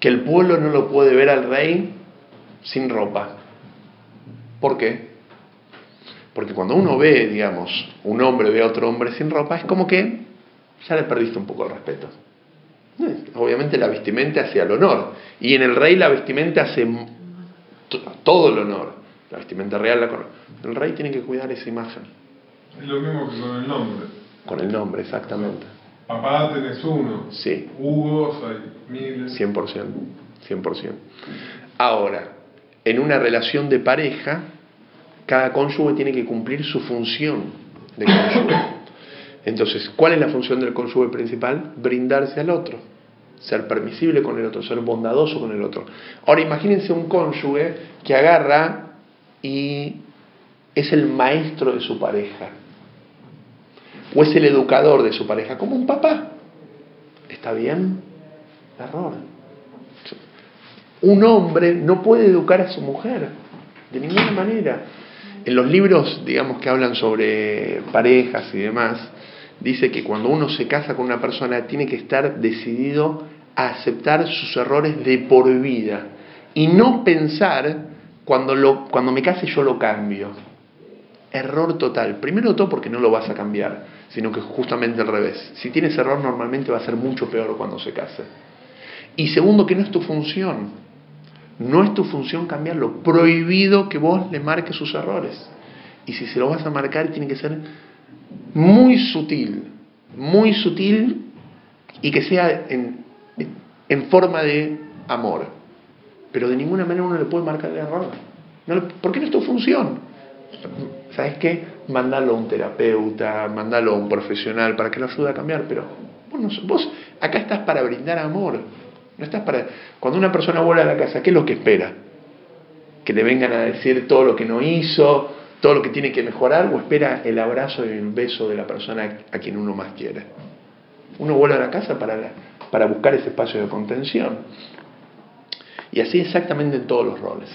que el pueblo no lo puede ver al rey sin ropa. ¿Por qué? Porque cuando uno ve, digamos, un hombre ve a otro hombre sin ropa, es como que ya le perdiste un poco el respeto. Obviamente la vestimenta hacia el honor. Y en el rey la vestimenta hace todo el honor. La vestimenta real la El rey tiene que cuidar esa imagen. Es lo mismo que con el nombre. Con el nombre, exactamente. Papá tenés uno. Sí. Hugo hay miles. 100%. 100%. Ahora, en una relación de pareja, cada cónyuge tiene que cumplir su función de cónyuge. Entonces, ¿cuál es la función del cónyuge principal? Brindarse al otro, ser permisible con el otro, ser bondadoso con el otro. Ahora, imagínense un cónyuge que agarra y es el maestro de su pareja o es el educador de su pareja, como un papá. ¿Está bien? Error. Un hombre no puede educar a su mujer, de ninguna manera. En los libros, digamos, que hablan sobre parejas y demás, dice que cuando uno se casa con una persona tiene que estar decidido a aceptar sus errores de por vida y no pensar cuando, lo, cuando me case yo lo cambio. Error total. Primero todo porque no lo vas a cambiar, sino que justamente al revés. Si tienes error normalmente va a ser mucho peor cuando se case. Y segundo que no es tu función. No es tu función cambiarlo. Prohibido que vos le marques sus errores. Y si se lo vas a marcar, tiene que ser muy sutil. Muy sutil y que sea en, forma de amor. Pero de ninguna manera uno le puede marcar el error. No, ¿Por qué no es tu función? ¿Sabes qué? Mándalo a un terapeuta, mándalo a un profesional para que lo ayude a cambiar. Pero vos, acá estás para brindar amor. No estás para. Cuando una persona vuelve a la casa, ¿qué es lo que espera? Que le vengan a decir todo lo que no hizo, todo lo que tiene que mejorar, o espera el abrazo y el beso de la persona a quien uno más quiere. Uno vuelve a la casa para, para buscar ese espacio de contención. Y así exactamente en todos los roles.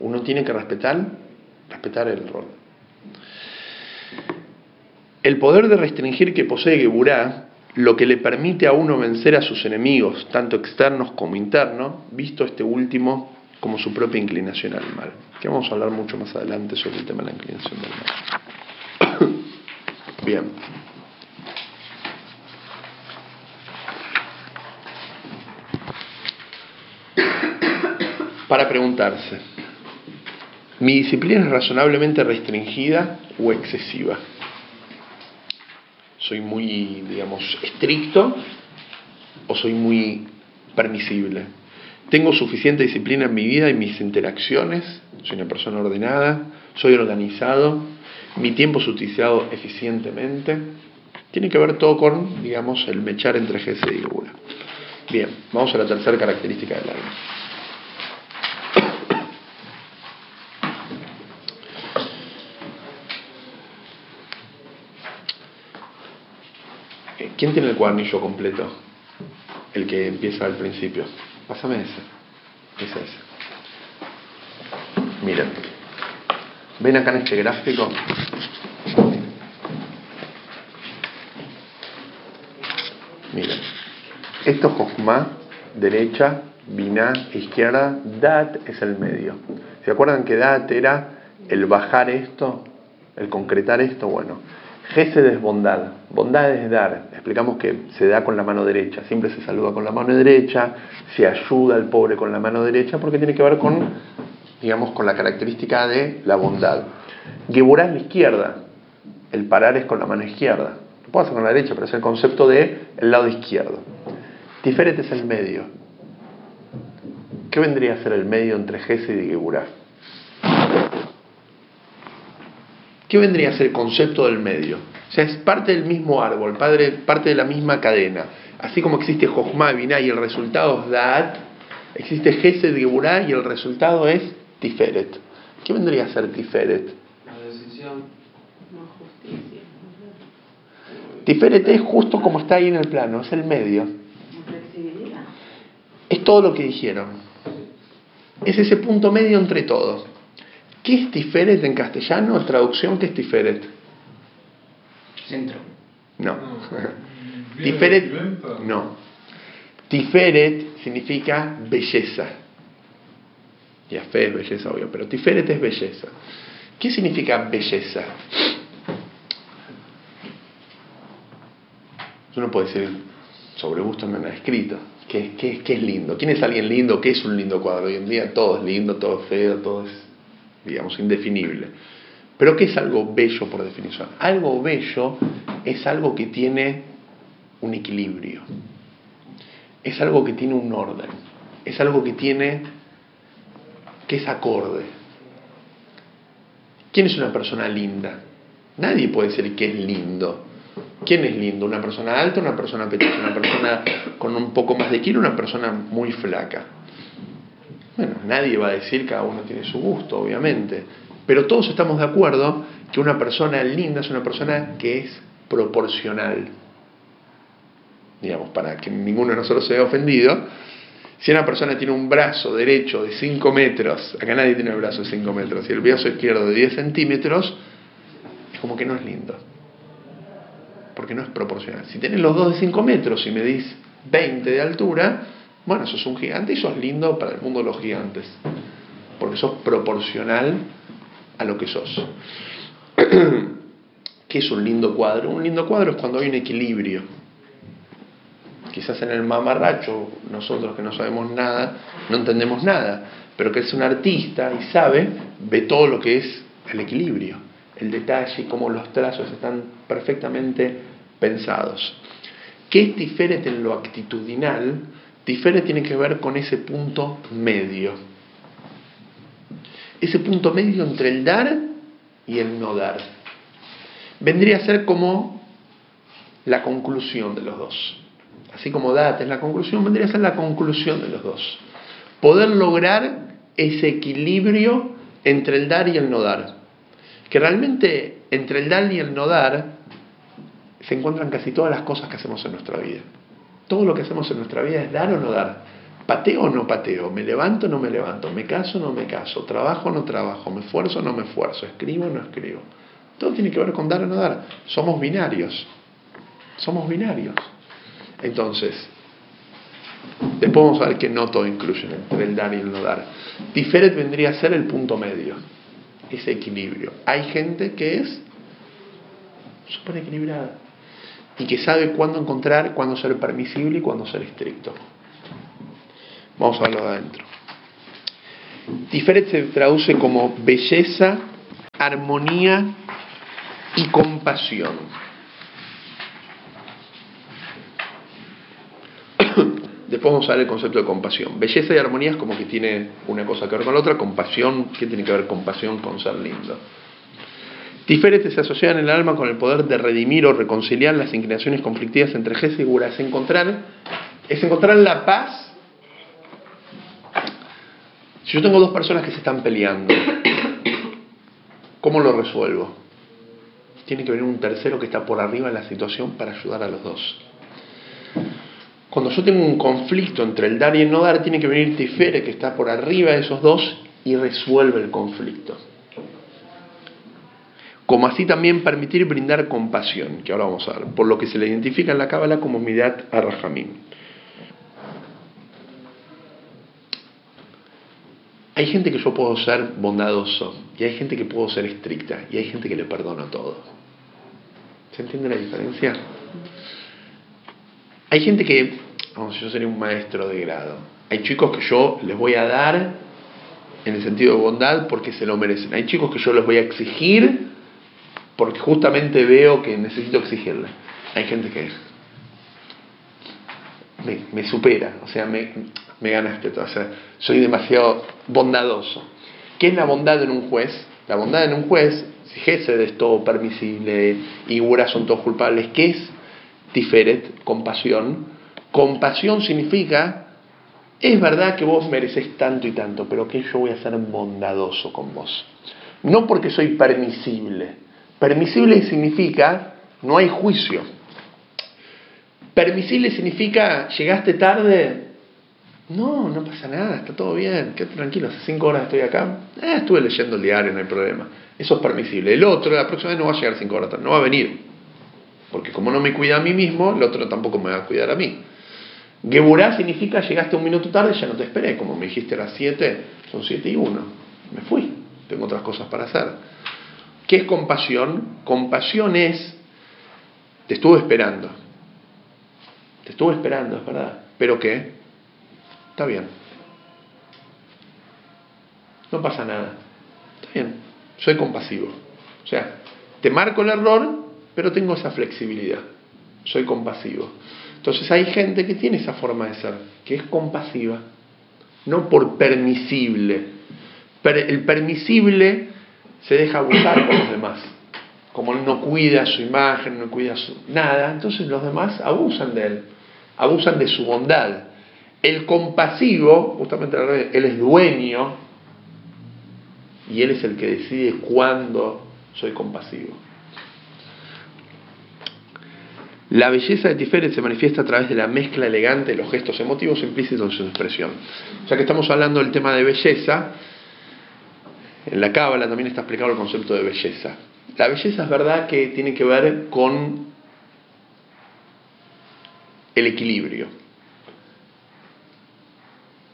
Uno tiene que respetar, respetar el rol. El poder de restringir que posee Geburá, lo que le permite a uno vencer a sus enemigos, tanto externos como internos, visto este último como su propia inclinación al mal. Que vamos a hablar mucho más adelante sobre el tema de la inclinación del mal. Bien. Para preguntarse, ¿mi disciplina es razonablemente restringida o excesiva? ¿Soy muy, digamos, estricto o soy muy permisible? ¿Tengo suficiente disciplina en mi vida y mis interacciones? ¿Soy una persona ordenada? ¿Soy organizado? ¿Mi tiempo es utilizado eficientemente? Tiene que ver todo con, digamos, el mechar entre GS y Gura. Bien, vamos a la tercera característica del alma. ¿Quién tiene el cuadernillo completo? El que empieza al principio. Pásame ese. Ese, ese. Miren. ¿Ven acá en este gráfico? Miren. Esto es derecha, Binah, izquierda, Dat es el medio. ¿Se acuerdan que Dat era el bajar esto, el concretar esto? Bueno, Gesed es bondad, bondad es dar. Explicamos que se da con la mano derecha, siempre se saluda con la mano derecha, se ayuda al pobre con la mano derecha porque tiene que ver con, digamos, con la característica de la bondad. Geburah es la izquierda, el parar es con la mano izquierda. Lo puedo hacer con la derecha, pero es el concepto de el lado izquierdo. Tiferet es el medio. ¿Qué vendría a ser el medio entre Gesed y Geburah? ¿Qué vendría a ser el concepto del medio? O sea, es parte del mismo árbol, parte de la misma cadena. Así como existe Jochma, Binah y el resultado es Da'at, existe Gesed, Geburah y el resultado es Tiferet. ¿Qué vendría a ser Tiferet? La decisión. No justicia. Tiferet es justo como está ahí en el plano, es el medio. Flexibilidad. Es todo lo que dijeron. Es ese punto medio entre todos. ¿Qué es Tiferet en castellano? Traducción, ¿qué es Tiferet? Centro. No. ¿Viene Tiferet, no. Tiferet significa belleza. Y fe es belleza, obvio, pero Tiferet es belleza. ¿Qué significa belleza? Uno puede decir, sobre gusto no nada escrito. ¿Qué, qué, qué es lindo? ¿Quién es alguien lindo? ¿Qué es un lindo cuadro? Hoy en día todo es lindo, todo es feo, todo es, digamos, indefinible. Pero ¿qué es algo bello por definición? Algo bello es algo que tiene un equilibrio. Es algo que tiene un orden. Es algo que tiene, que es acorde. ¿Quién es una persona linda? Nadie puede decir que es lindo. ¿Quién es lindo? ¿Una persona alta, una persona pequeña, una persona con un poco más de kilo, una persona muy flaca? Bueno, nadie va a decir, cada uno tiene su gusto, obviamente. Pero todos estamos de acuerdo que una persona linda es una persona que es proporcional. Digamos, para que ninguno de nosotros se vea ofendido, si una persona tiene un brazo derecho de 5 metros, acá nadie tiene el brazo de 5 metros, y el brazo izquierdo de 10 centímetros, es como que no es lindo. Porque no es proporcional. Si tenés los dos de 5 metros y medís 20 de altura, bueno, sos un gigante y sos lindo para el mundo de los gigantes. Porque sos proporcional a lo que sos. ¿Qué es un lindo cuadro? Un lindo cuadro es cuando hay un equilibrio. Quizás en el mamarracho, nosotros que no sabemos nada, no entendemos nada, pero que es un artista y sabe, ve todo lo que es el equilibrio, el detalle cómo los trazos están perfectamente pensados. ¿Qué es Tiferet en lo actitudinal? Tiferet tiene que ver con ese punto medio. Ese punto medio entre el dar y el no dar. Vendría a ser como la conclusión de los dos. Así como date es la conclusión, vendría a ser la conclusión de los dos. Poder lograr ese equilibrio entre el dar y el no dar. Que realmente entre el dar y el no dar se encuentran casi todas las cosas que hacemos en nuestra vida. Todo lo que hacemos en nuestra vida es dar o no dar. Pateo o no pateo, me levanto o no me levanto, me caso o no me caso, trabajo o no trabajo, me esfuerzo o no me esfuerzo, escribo o no escribo. Todo tiene que ver con dar o no dar. Somos binarios. Somos binarios. Entonces, después vamos a ver que no todo incluye entre el dar y el no dar. Tiferet vendría a ser el punto medio, ese equilibrio. Hay gente que es súper equilibrada y que sabe cuándo encontrar, cuándo ser permisible y cuándo ser estricto. Vamos a verlo de adentro. Tiferet se traduce como belleza, armonía y compasión. Después vamos a ver el concepto de compasión. Belleza y armonía es como que tiene una cosa que ver con la otra. Compasión, ¿qué tiene que ver compasión con ser lindo? Tiferet se asocia en el alma con el poder de redimir o reconciliar las inclinaciones conflictivas entre Ges y. Es encontrar, es encontrar la paz. Si yo tengo dos personas que se están peleando, ¿cómo lo resuelvo? Tiene que venir un tercero que está por arriba de la situación para ayudar a los dos. Cuando yo tengo un conflicto entre el dar y el no dar, tiene que venir Tiferet que está por arriba de esos dos y resuelve el conflicto como así también permitir brindar compasión, que ahora vamos a ver, por lo que se le identifica en la Cábala como midat arrahamim. Hay gente que yo puedo ser bondadoso, y hay gente que puedo ser estricta, y hay gente que le perdono todo. ¿Se entiende la diferencia? Hay gente que, vamos, yo sería un maestro de grado. Hay chicos que yo les voy a dar en el sentido de bondad porque se lo merecen. Hay chicos que yo les voy a exigir porque justamente veo que necesito exigirle. Hay gente que me, supera, o sea, me, me gana este, o sea, soy demasiado bondadoso. ¿Qué es la bondad en un juez? La bondad en un juez, si Gesed es todo permisible y Gura son todos culpables, ¿qué es Tiferet? Compasión. Compasión significa, es verdad que vos mereces tanto y tanto, pero que yo voy a ser bondadoso con vos. No porque soy permisible, Permisible significa no hay juicio. Permisible significa llegaste tarde. No, no pasa nada, está todo bien, quédate tranquilo, hace cinco horas estoy acá. Eh, estuve leyendo el diario, no hay problema. Eso es permisible. El otro, la próxima vez no va a llegar cinco horas tarde, no va a venir. Porque como no me cuida a mí mismo, el otro tampoco me va a cuidar a mí. Geburá significa llegaste un minuto tarde, ya no te esperé. Como me dijiste a las siete, son siete y uno. Me fui, tengo otras cosas para hacer. ¿Qué es compasión? Compasión es, te estuve esperando. Te estuve esperando, es verdad. ¿Pero qué? Está bien. No pasa nada. Está bien. Soy compasivo. O sea, te marco el error, pero tengo esa flexibilidad. Soy compasivo. Entonces hay gente que tiene esa forma de ser, que es compasiva, no por permisible. El permisible se deja abusar por los demás. Como él no cuida su imagen, no cuida su nada, entonces los demás abusan de él, abusan de su bondad. El compasivo, justamente él es dueño y él es el que decide cuándo soy compasivo. La belleza de Tiferet se manifiesta a través de la mezcla elegante de los gestos emotivos implícitos en su expresión. Ya que estamos hablando del tema de belleza, en la Cábala también está explicado el concepto de belleza. La belleza es verdad que tiene que ver con el equilibrio.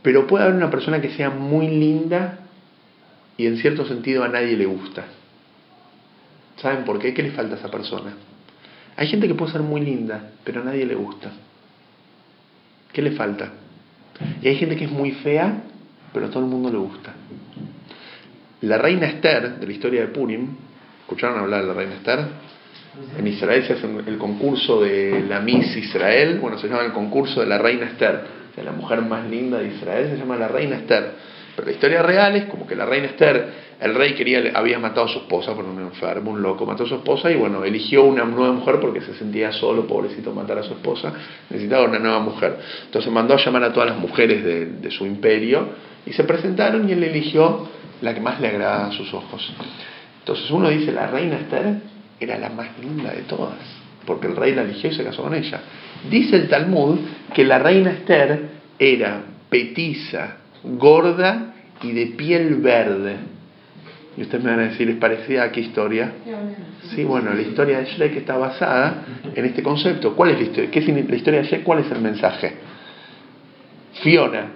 Pero puede haber una persona que sea muy linda y en cierto sentido a nadie le gusta. ¿Saben por qué? ¿Qué le falta a esa persona? Hay gente que puede ser muy linda, pero a nadie le gusta. ¿Qué le falta? Y hay gente que es muy fea, pero a todo el mundo le gusta. La reina Esther, de la historia de Purim, ¿escucharon hablar de la reina Esther? En Israel se hace el concurso de la Miss Israel, bueno, se llama el concurso de la reina Esther, o la mujer más linda de Israel se llama la reina Esther. Pero la historia real es como que la reina Esther, el rey quería, había matado a su esposa por un enfermo, un loco, mató a su esposa y bueno, eligió una nueva mujer porque se sentía solo, pobrecito, matar a su esposa, necesitaba una nueva mujer. Entonces mandó a llamar a todas las mujeres de, de su imperio y se presentaron y él eligió la que más le agradaba a sus ojos. Entonces uno dice, la reina Esther era la más linda de todas, porque el rey la eligió y se casó con ella. Dice el Talmud que la reina Esther era petiza, gorda y de piel verde. Y ustedes me van a decir, ¿es parecida a qué historia? Sí, bueno, la historia de Shrek está basada en este concepto. ¿Cuál es la historia? ¿Qué es la historia de Shrek? ¿Cuál es el mensaje? Fiona.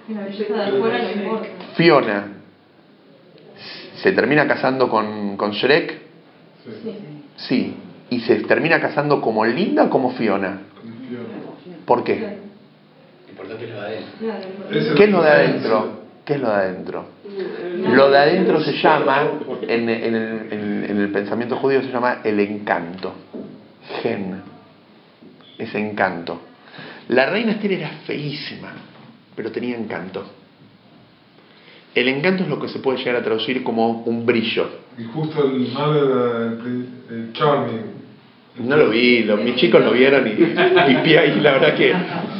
La belleza de afuera no importa. Fiona se termina casando con, con Shrek. Sí. Sí. Y se termina casando como Linda o como Fiona. ¿Por qué? Lo importante es lo de adentro. Claro, Ese- ¿Qué es lo de adentro? ¿Qué es lo de adentro? Lo de adentro se llama, en, en el, en- en el pensamiento judío se llama el encanto. Gen. Es encanto. La reina Esther era feísima, pero tenía encanto. El encanto es lo que se puede llegar a traducir como un brillo. Y justo el malo era el, pri- el Charming. No lo vi, mis chicos lo vieron y, la verdad que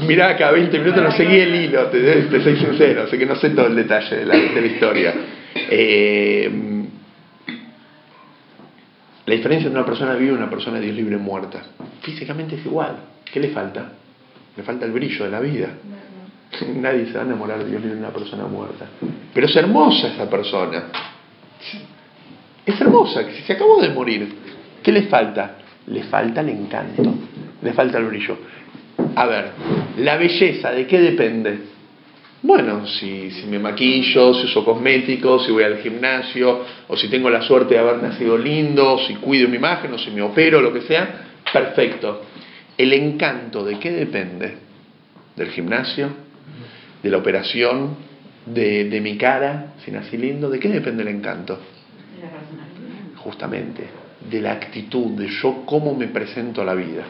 miraba cada 20 minutos, no seguí el hilo, te, te soy sincero, así que no sé todo el detalle de la, de la historia. Eh, la diferencia entre una persona viva y una persona Dios libre muerta, físicamente es igual. ¿Qué le falta? Le falta el brillo de la vida. Nadie se va a enamorar de Dios de una persona muerta. Pero es hermosa esa persona. Es hermosa, que si se acabó de morir, ¿qué le falta? Le falta el encanto, le falta el brillo. A ver, la belleza, ¿de qué depende? Bueno, si, si me maquillo, si uso cosméticos, si voy al gimnasio, o si tengo la suerte de haber nacido lindo, si cuido mi imagen, o si me opero, lo que sea, perfecto. El encanto, ¿de qué depende? ¿Del gimnasio? ¿De la operación? ¿De, de mi cara? Si nací lindo, ¿de qué depende el encanto? De la personalidad. justamente de la actitud, de yo cómo me presento a la vida.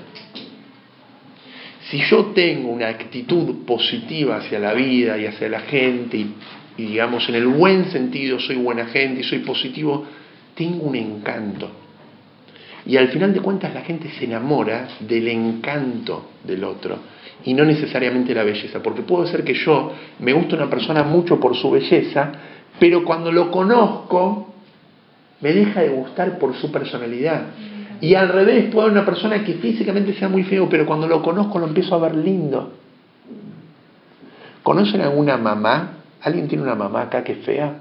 Si yo tengo una actitud positiva hacia la vida y hacia la gente, y, y digamos en el buen sentido soy buena gente y soy positivo, tengo un encanto. Y al final de cuentas la gente se enamora del encanto del otro y no necesariamente la belleza, porque puede ser que yo me guste una persona mucho por su belleza, pero cuando lo conozco me deja de gustar por su personalidad. Y al revés, puede haber una persona que físicamente sea muy feo, pero cuando lo conozco lo empiezo a ver lindo. ¿Conocen alguna mamá? ¿Alguien tiene una mamá acá que es fea?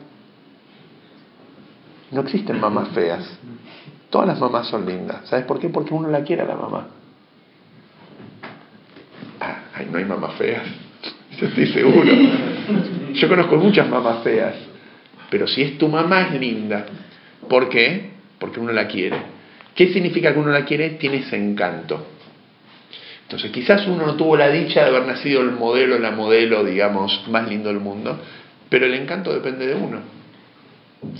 No existen mamás feas. Todas las mamás son lindas. ¿Sabes por qué? Porque uno la quiere a la mamá. No hay mamás feas. Yo estoy seguro. Yo conozco muchas mamás feas. Pero si es tu mamá es linda. ¿Por qué? Porque uno la quiere. ¿Qué significa que uno la quiere? Tiene ese encanto. Entonces, quizás uno no tuvo la dicha de haber nacido el modelo, la modelo, digamos, más lindo del mundo, pero el encanto depende de uno.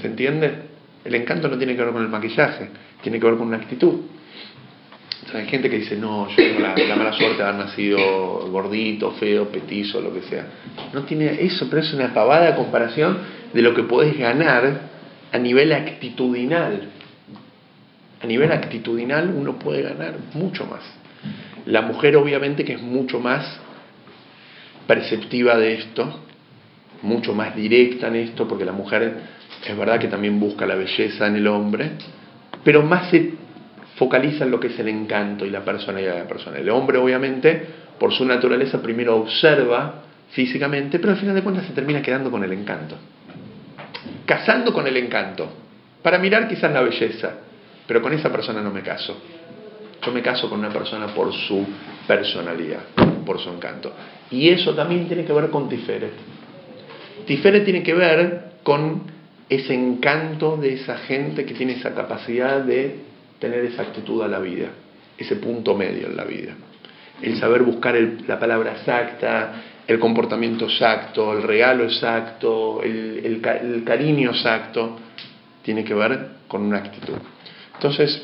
¿Se entiende? El encanto no tiene que ver con el maquillaje, tiene que ver con una actitud. Hay gente que dice, no, yo tengo la, la mala suerte de haber nacido gordito, feo, petizo, lo que sea. No tiene eso, pero es una pavada comparación de lo que podés ganar a nivel actitudinal. A nivel actitudinal uno puede ganar mucho más. La mujer obviamente que es mucho más perceptiva de esto, mucho más directa en esto, porque la mujer es verdad que también busca la belleza en el hombre, pero más focaliza en lo que es el encanto y la personalidad de la persona. El hombre obviamente, por su naturaleza, primero observa físicamente, pero al final de cuentas se termina quedando con el encanto. Casando con el encanto. Para mirar quizás la belleza, pero con esa persona no me caso. Yo me caso con una persona por su personalidad, por su encanto. Y eso también tiene que ver con Tiferet. Tiferet tiene que ver con ese encanto de esa gente que tiene esa capacidad de tener esa actitud a la vida, ese punto medio en la vida. El saber buscar el- la palabra exacta, el comportamiento exacto, el regalo exacto, el, el ca- el cariño exacto, tiene que ver con una actitud. Entonces,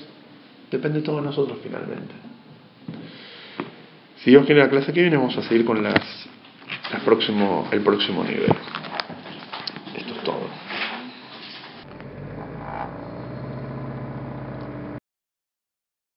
depende de todos nosotros finalmente. Si Dios quiere la clase que viene, vamos a seguir con las, las próximo, el próximo nivel.